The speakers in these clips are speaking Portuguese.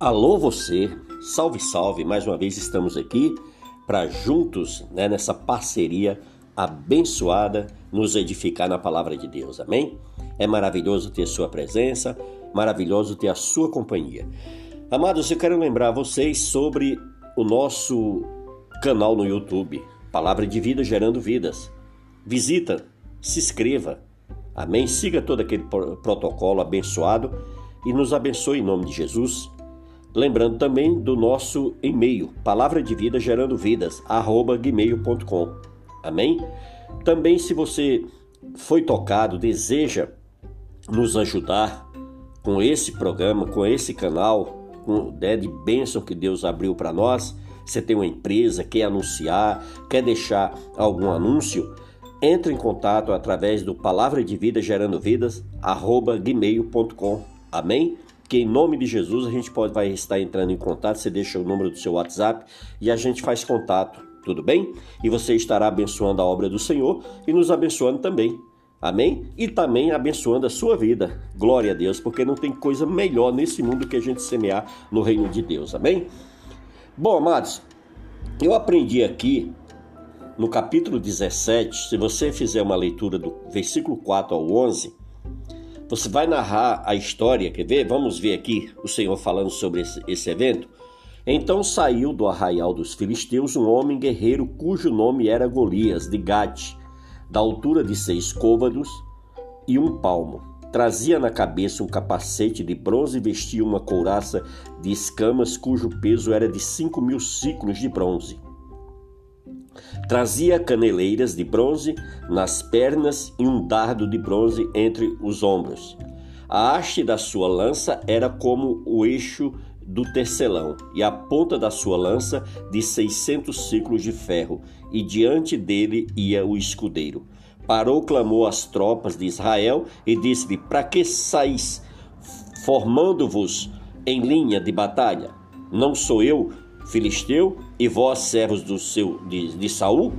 Alô você, salve salve, mais uma vez estamos aqui para juntos, né, nessa parceria abençoada, nos edificar na palavra de Deus, amém? É maravilhoso ter sua presença, maravilhoso ter a sua companhia. Amados, eu quero lembrar vocês sobre o nosso canal no YouTube, Palavra de Vida Gerando Vidas. Visita, se inscreva, amém? Siga todo aquele protocolo abençoado e nos abençoe em nome de Jesus. Lembrando também do nosso e-mail, palavra de vida gerando vidas, arroba gmail.com. Amém? Também se você foi tocado, deseja nos ajudar com esse programa, com esse canal, com né, de bênção que Deus abriu para nós, você tem uma empresa, quer anunciar, quer deixar algum anúncio, entre em contato através do palavra de vida gerando vidas, arroba gmail.com. Amém? Que em nome de Jesus a gente pode vai estar entrando em contato, você deixa o número do seu WhatsApp e a gente faz contato, tudo bem? E você estará abençoando a obra do Senhor e nos abençoando também. Amém? E também abençoando a sua vida. Glória a Deus, porque não tem coisa melhor nesse mundo que a gente semear no reino de Deus. Amém? Bom, amados, eu aprendi aqui no capítulo 17, se você fizer uma leitura do versículo 4 ao 11, você vai narrar a história, quer ver? Vamos ver aqui o Senhor falando sobre esse, esse evento. Então saiu do arraial dos filisteus um homem guerreiro cujo nome era Golias, de Gate, da altura de seis côvados e um palmo. Trazia na cabeça um capacete de bronze e vestia uma couraça de escamas cujo peso era de cinco mil ciclos de bronze. Trazia caneleiras de bronze nas pernas e um dardo de bronze entre os ombros. A haste da sua lança era como o eixo do tecelão, e a ponta da sua lança de seiscentos ciclos de ferro, e diante dele ia o escudeiro. Parou, clamou às tropas de Israel e disse-lhe: Para que saís, formando-vos em linha de batalha? Não sou eu filisteu, e vós, servos do seu de, de Saul,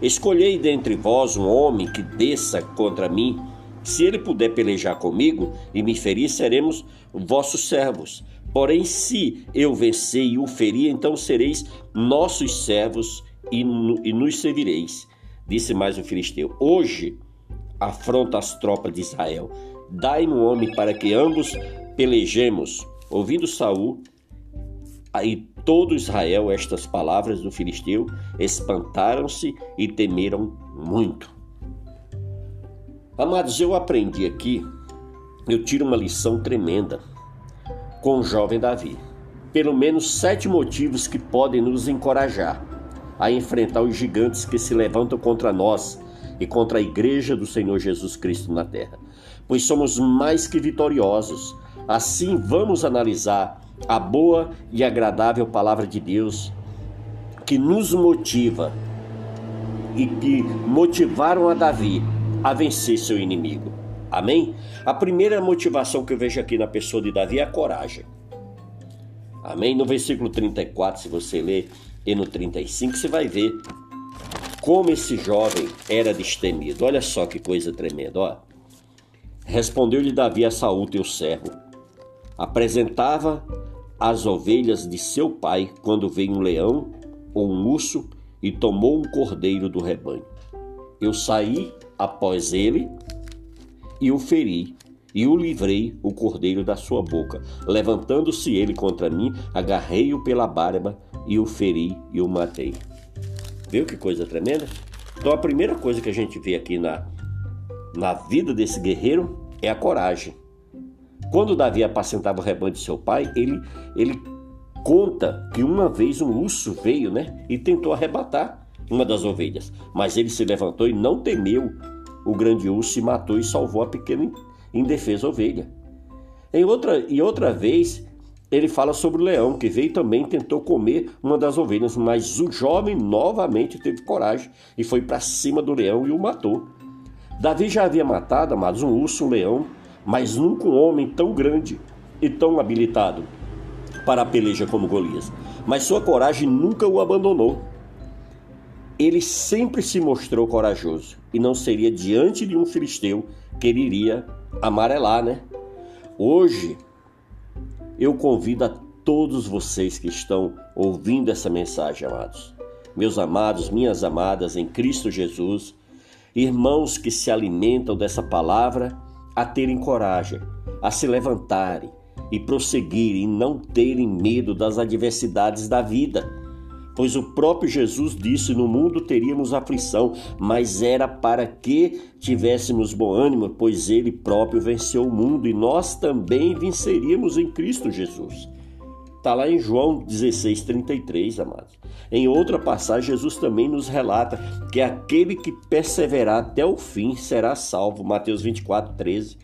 escolhei dentre vós um homem que desça contra mim. Se ele puder pelejar comigo e me ferir, seremos vossos servos. Porém, se eu vencer e o ferir, então sereis nossos servos e, e nos servireis. Disse mais o filisteu: Hoje afronta as tropas de Israel. Dai-me um homem para que ambos pelejemos. Ouvindo Saul, aí todo Israel estas palavras do filisteu, espantaram-se e temeram muito. Amados, eu aprendi aqui, eu tiro uma lição tremenda com o jovem Davi. Pelo menos sete motivos que podem nos encorajar a enfrentar os gigantes que se levantam contra nós e contra a igreja do Senhor Jesus Cristo na terra. Pois somos mais que vitoriosos. Assim, vamos analisar a boa e agradável palavra de Deus que nos motiva e que motivaram a Davi a vencer seu inimigo. Amém? A primeira motivação que eu vejo aqui na pessoa de Davi é a coragem. Amém? No versículo 34, se você ler, e no 35, você vai ver como esse jovem era destemido. Olha só que coisa tremenda, ó. Respondeu-lhe Davi a Saul, teu servo. Apresentava as ovelhas de seu pai quando veio um leão ou um urso e tomou um cordeiro do rebanho. Eu saí após ele e o feri, e o livrei o cordeiro da sua boca. Levantando-se ele contra mim, agarrei-o pela barba e o feri e o matei. Viu que coisa tremenda? Então a primeira coisa que a gente vê aqui na, na vida desse guerreiro é a coragem. Quando Davi apacentava o rebanho de seu pai, ele, ele conta que uma vez um urso veio né, e tentou arrebatar uma das ovelhas. Mas ele se levantou e não temeu o grande urso e matou e salvou a pequena indefesa ovelha. Em outra, e outra vez, ele fala sobre o leão que veio também tentou comer uma das ovelhas, mas o jovem novamente teve coragem e foi para cima do leão e o matou. Davi já havia matado, amados, um urso, um leão mas nunca um homem tão grande e tão habilitado para a peleja como Golias. Mas sua coragem nunca o abandonou. Ele sempre se mostrou corajoso e não seria diante de um filisteu que ele iria amarelar, né? Hoje eu convido a todos vocês que estão ouvindo essa mensagem, amados. Meus amados, minhas amadas em Cristo Jesus, irmãos que se alimentam dessa palavra, a terem coragem, a se levantarem e prosseguirem e não terem medo das adversidades da vida. Pois o próprio Jesus disse: No mundo teríamos aflição, mas era para que tivéssemos bom ânimo, pois ele próprio venceu o mundo e nós também venceríamos em Cristo Jesus. Está lá em João 16, 33, amados. Em outra passagem, Jesus também nos relata que aquele que perseverar até o fim será salvo. Mateus 24, 13.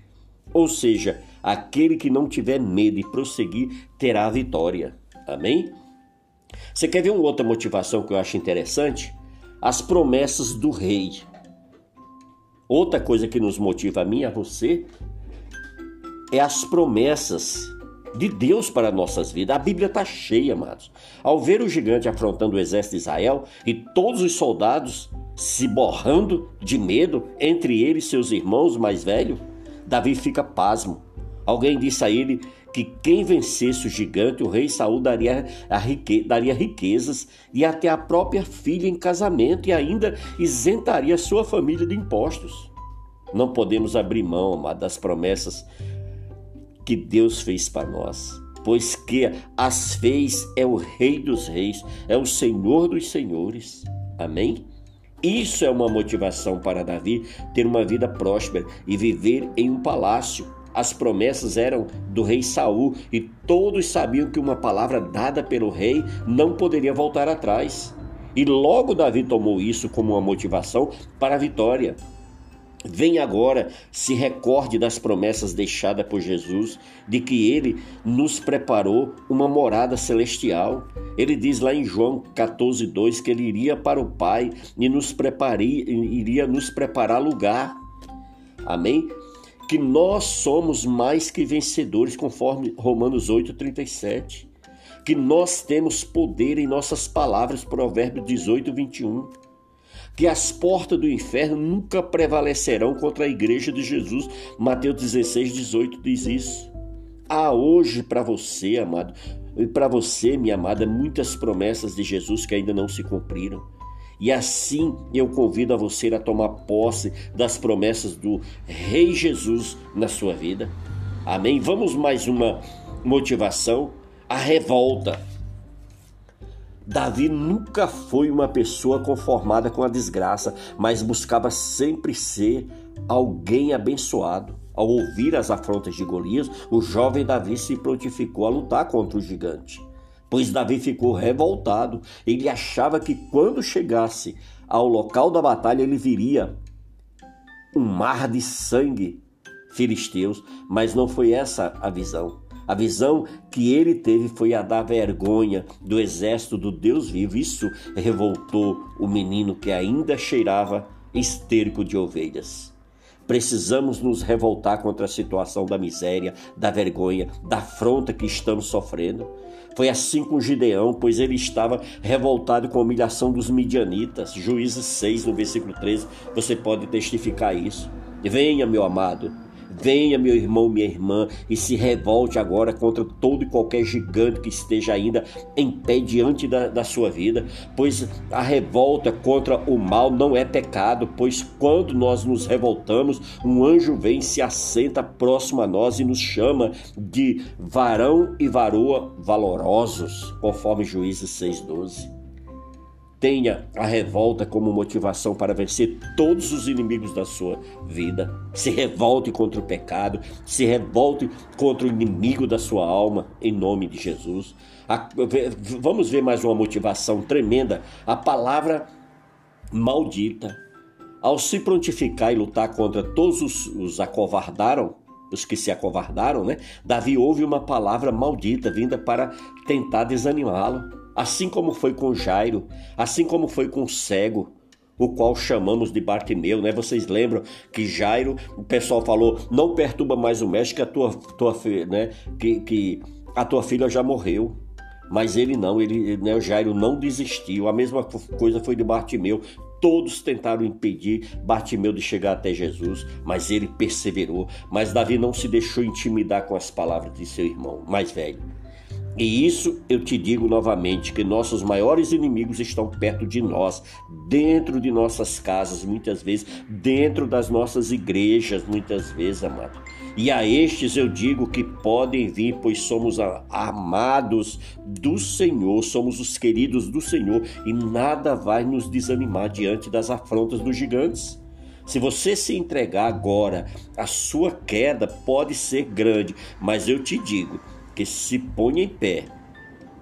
Ou seja, aquele que não tiver medo e prosseguir terá a vitória. Amém? Você quer ver uma outra motivação que eu acho interessante? As promessas do rei. Outra coisa que nos motiva a mim e a você é as promessas de Deus para nossas vidas. A Bíblia está cheia, amados. Ao ver o gigante afrontando o exército de Israel e todos os soldados se borrando de medo, entre eles seus irmãos mais velhos, Davi fica pasmo. Alguém disse a ele que quem vencesse o gigante, o rei Saul daria, rique, daria riquezas e até a própria filha em casamento e ainda isentaria sua família de impostos. Não podemos abrir mão, amado, das promessas que Deus fez para nós, pois que as fez é o Rei dos Reis, é o Senhor dos Senhores. Amém? Isso é uma motivação para Davi ter uma vida próspera e viver em um palácio. As promessas eram do rei Saul e todos sabiam que uma palavra dada pelo rei não poderia voltar atrás. E logo Davi tomou isso como uma motivação para a vitória. Vem agora, se recorde das promessas deixadas por Jesus, de que ele nos preparou uma morada celestial. Ele diz lá em João 14:2 que ele iria para o Pai e nos preparia, iria nos preparar lugar. Amém? Que nós somos mais que vencedores, conforme Romanos 8:37. Que nós temos poder em nossas palavras, Provérbios 18, 21 que as portas do inferno nunca prevalecerão contra a igreja de Jesus. Mateus 16, 18 diz isso. Há hoje para você, amado, e para você, minha amada, muitas promessas de Jesus que ainda não se cumpriram. E assim eu convido a você a tomar posse das promessas do Rei Jesus na sua vida. Amém? Vamos mais uma motivação: a revolta. Davi nunca foi uma pessoa conformada com a desgraça, mas buscava sempre ser alguém abençoado. Ao ouvir as afrontas de Golias, o jovem Davi se prontificou a lutar contra o gigante. Pois Davi ficou revoltado. Ele achava que quando chegasse ao local da batalha ele viria um mar de sangue filisteus, mas não foi essa a visão. A visão que ele teve foi a da vergonha do exército do Deus vivo. Isso revoltou o menino que ainda cheirava esterco de ovelhas. Precisamos nos revoltar contra a situação da miséria, da vergonha, da afronta que estamos sofrendo. Foi assim com Gideão, pois ele estava revoltado com a humilhação dos midianitas. Juízes 6, no versículo 13, você pode testificar isso. Venha, meu amado, Venha, meu irmão, minha irmã, e se revolte agora contra todo e qualquer gigante que esteja ainda em pé diante da, da sua vida, pois a revolta contra o mal não é pecado, pois quando nós nos revoltamos, um anjo vem, se assenta próximo a nós e nos chama de varão e varoa valorosos, conforme Juízes 6,12 tenha a revolta como motivação para vencer todos os inimigos da sua vida. Se revolte contra o pecado, se revolte contra o inimigo da sua alma, em nome de Jesus. vamos ver mais uma motivação tremenda. A palavra maldita. Ao se prontificar e lutar contra todos os, os acovardaram, os que se acovardaram, né? Davi ouve uma palavra maldita vinda para tentar desanimá-lo assim como foi com Jairo, assim como foi com o cego, o qual chamamos de Bartimeu, né? Vocês lembram que Jairo, o pessoal falou, não perturba mais o mestre que a tua, tua né? Que, que a tua filha já morreu. Mas ele não, ele, né, o Jairo não desistiu. A mesma coisa foi de Bartimeu. Todos tentaram impedir Bartimeu de chegar até Jesus, mas ele perseverou. Mas Davi não se deixou intimidar com as palavras de seu irmão mais velho. E isso eu te digo novamente: que nossos maiores inimigos estão perto de nós, dentro de nossas casas, muitas vezes, dentro das nossas igrejas, muitas vezes, amado. E a estes eu digo que podem vir, pois somos amados do Senhor, somos os queridos do Senhor, e nada vai nos desanimar diante das afrontas dos gigantes. Se você se entregar agora, a sua queda pode ser grande, mas eu te digo que se ponha em pé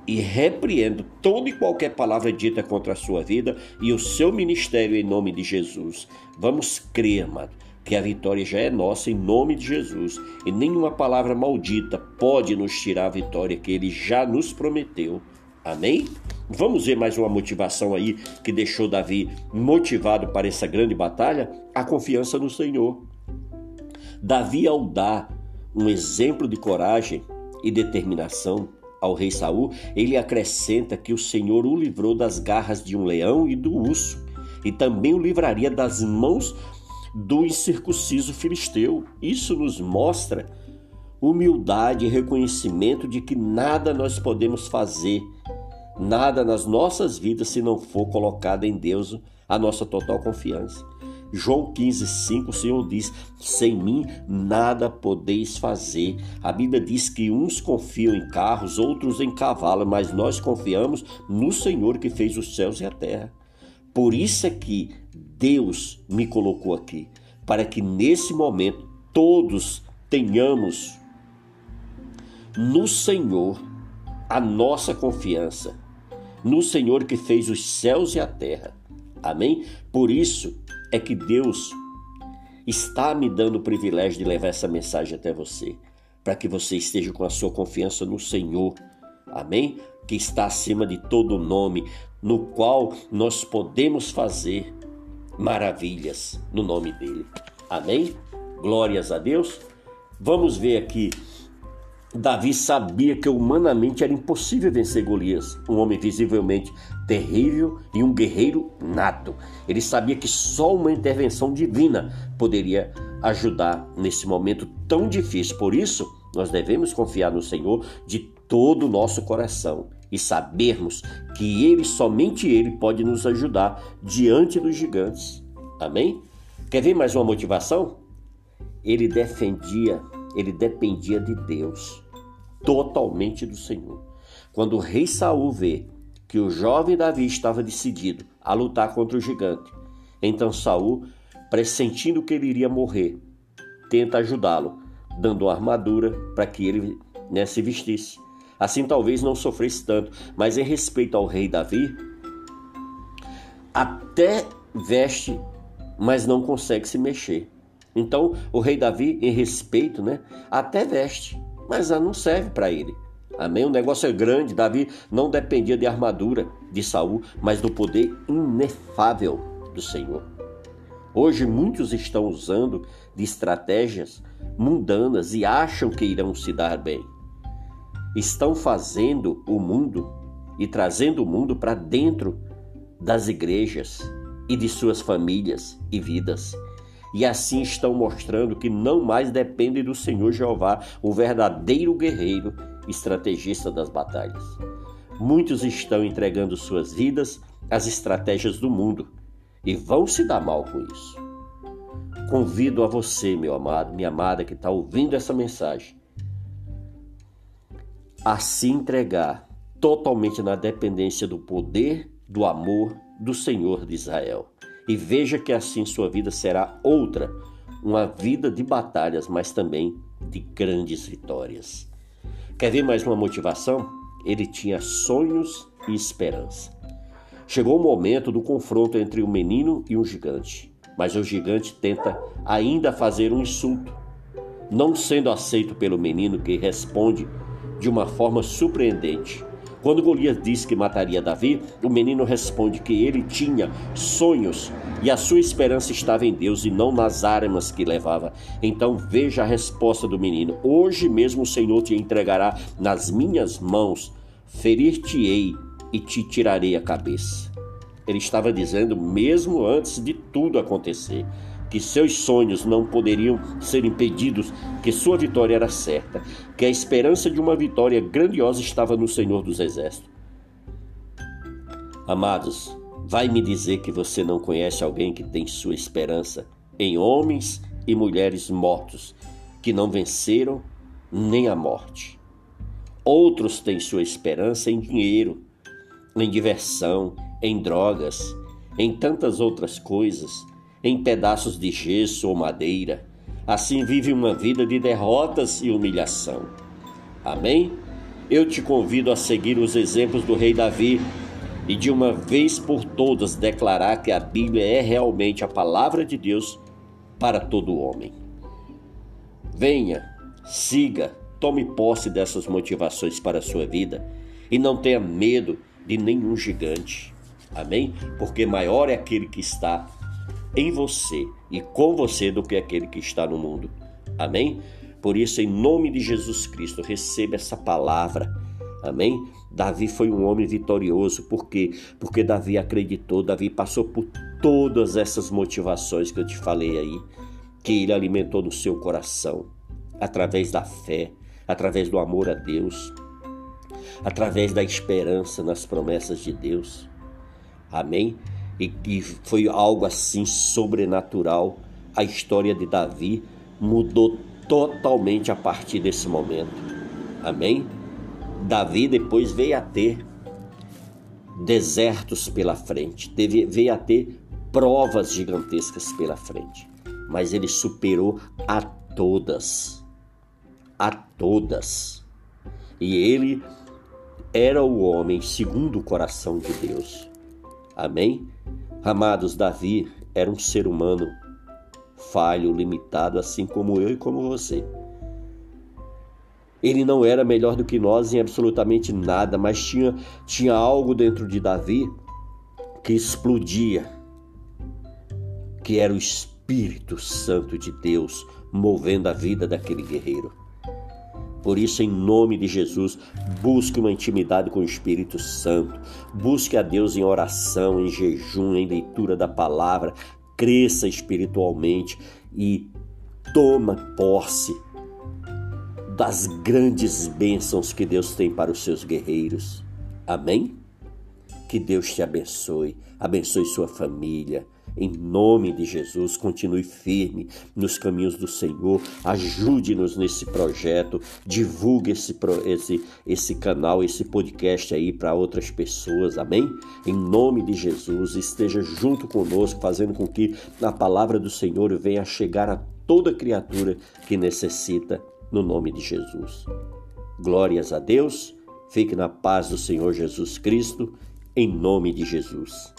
e repreendo toda e qualquer palavra dita contra a sua vida e o seu ministério em nome de Jesus. Vamos crer, amado, que a vitória já é nossa em nome de Jesus e nenhuma palavra maldita pode nos tirar a vitória que ele já nos prometeu. Amém? Vamos ver mais uma motivação aí que deixou Davi motivado para essa grande batalha? A confiança no Senhor. Davi, ao dar um exemplo de coragem, e determinação ao rei Saul, ele acrescenta que o Senhor o livrou das garras de um leão e do urso, e também o livraria das mãos do incircunciso filisteu. Isso nos mostra humildade e reconhecimento de que nada nós podemos fazer, nada nas nossas vidas se não for colocado em Deus a nossa total confiança. João 15, 5, o Senhor diz: Sem mim nada podeis fazer. A Bíblia diz que uns confiam em carros, outros em cavalos, mas nós confiamos no Senhor que fez os céus e a terra. Por isso é que Deus me colocou aqui, para que nesse momento todos tenhamos no Senhor a nossa confiança, no Senhor que fez os céus e a terra. Amém? Por isso, é que Deus está me dando o privilégio de levar essa mensagem até você, para que você esteja com a sua confiança no Senhor. Amém? Que está acima de todo nome, no qual nós podemos fazer maravilhas no nome dele. Amém? Glórias a Deus. Vamos ver aqui Davi sabia que humanamente era impossível vencer Golias, um homem visivelmente terrível e um guerreiro nato. Ele sabia que só uma intervenção divina poderia ajudar nesse momento tão difícil. Por isso, nós devemos confiar no Senhor de todo o nosso coração e sabermos que Ele, somente Ele, pode nos ajudar diante dos gigantes. Amém? Quer ver mais uma motivação? Ele defendia ele dependia de Deus, totalmente do Senhor. Quando o rei Saul vê que o jovem Davi estava decidido a lutar contra o gigante, então Saul, pressentindo que ele iria morrer, tenta ajudá-lo, dando uma armadura para que ele né, se vestisse. Assim talvez não sofresse tanto, mas em respeito ao rei Davi, até veste, mas não consegue se mexer. Então, o rei Davi, em respeito, né, até veste, mas não serve para ele. Amém? O negócio é grande. Davi não dependia de armadura de Saul, mas do poder inefável do Senhor. Hoje muitos estão usando de estratégias mundanas e acham que irão se dar bem. Estão fazendo o mundo e trazendo o mundo para dentro das igrejas e de suas famílias e vidas e assim estão mostrando que não mais dependem do Senhor Jeová, o verdadeiro guerreiro, estrategista das batalhas. Muitos estão entregando suas vidas às estratégias do mundo e vão se dar mal com isso. Convido a você, meu amado, minha amada, que está ouvindo essa mensagem, a se entregar totalmente na dependência do poder, do amor do Senhor de Israel e veja que assim sua vida será outra, uma vida de batalhas, mas também de grandes vitórias. Quer ver mais uma motivação? Ele tinha sonhos e esperança. Chegou o momento do confronto entre o menino e o gigante, mas o gigante tenta ainda fazer um insulto, não sendo aceito pelo menino que responde de uma forma surpreendente. Quando Golias diz que mataria Davi, o menino responde que ele tinha sonhos e a sua esperança estava em Deus e não nas armas que levava. Então veja a resposta do menino: Hoje mesmo o Senhor te entregará nas minhas mãos, ferir-te-ei e te tirarei a cabeça. Ele estava dizendo mesmo antes de tudo acontecer que seus sonhos não poderiam ser impedidos, que sua vitória era certa, que a esperança de uma vitória grandiosa estava no Senhor dos Exércitos. Amados, vai me dizer que você não conhece alguém que tem sua esperança em homens e mulheres mortos, que não venceram nem a morte. Outros têm sua esperança em dinheiro, em diversão, em drogas, em tantas outras coisas em pedaços de gesso ou madeira. Assim vive uma vida de derrotas e humilhação. Amém? Eu te convido a seguir os exemplos do rei Davi e de uma vez por todas declarar que a Bíblia é realmente a palavra de Deus para todo homem. Venha, siga, tome posse dessas motivações para a sua vida e não tenha medo de nenhum gigante. Amém? Porque maior é aquele que está em você e com você do que aquele que está no mundo. Amém? Por isso, em nome de Jesus Cristo, receba essa palavra. Amém? Davi foi um homem vitorioso, por quê? Porque Davi acreditou, Davi passou por todas essas motivações que eu te falei aí, que ele alimentou no seu coração, através da fé, através do amor a Deus, através da esperança nas promessas de Deus. Amém? E que foi algo assim sobrenatural. A história de Davi mudou totalmente a partir desse momento. Amém? Davi depois veio a ter desertos pela frente, teve, veio a ter provas gigantescas pela frente, mas ele superou a todas. A todas. E ele era o homem segundo o coração de Deus. Amém? Amados, Davi era um ser humano falho, limitado, assim como eu e como você. Ele não era melhor do que nós em absolutamente nada, mas tinha, tinha algo dentro de Davi que explodia, que era o Espírito Santo de Deus movendo a vida daquele guerreiro. Por isso, em nome de Jesus, busque uma intimidade com o Espírito Santo. Busque a Deus em oração, em jejum, em leitura da palavra. Cresça espiritualmente e toma posse das grandes bênçãos que Deus tem para os seus guerreiros. Amém? Que Deus te abençoe, abençoe sua família em nome de Jesus, continue firme nos caminhos do Senhor. Ajude-nos nesse projeto. Divulgue esse, esse, esse canal, esse podcast aí para outras pessoas. Amém? Em nome de Jesus, esteja junto conosco, fazendo com que a palavra do Senhor venha chegar a toda criatura que necessita, no nome de Jesus. Glórias a Deus. Fique na paz do Senhor Jesus Cristo, em nome de Jesus.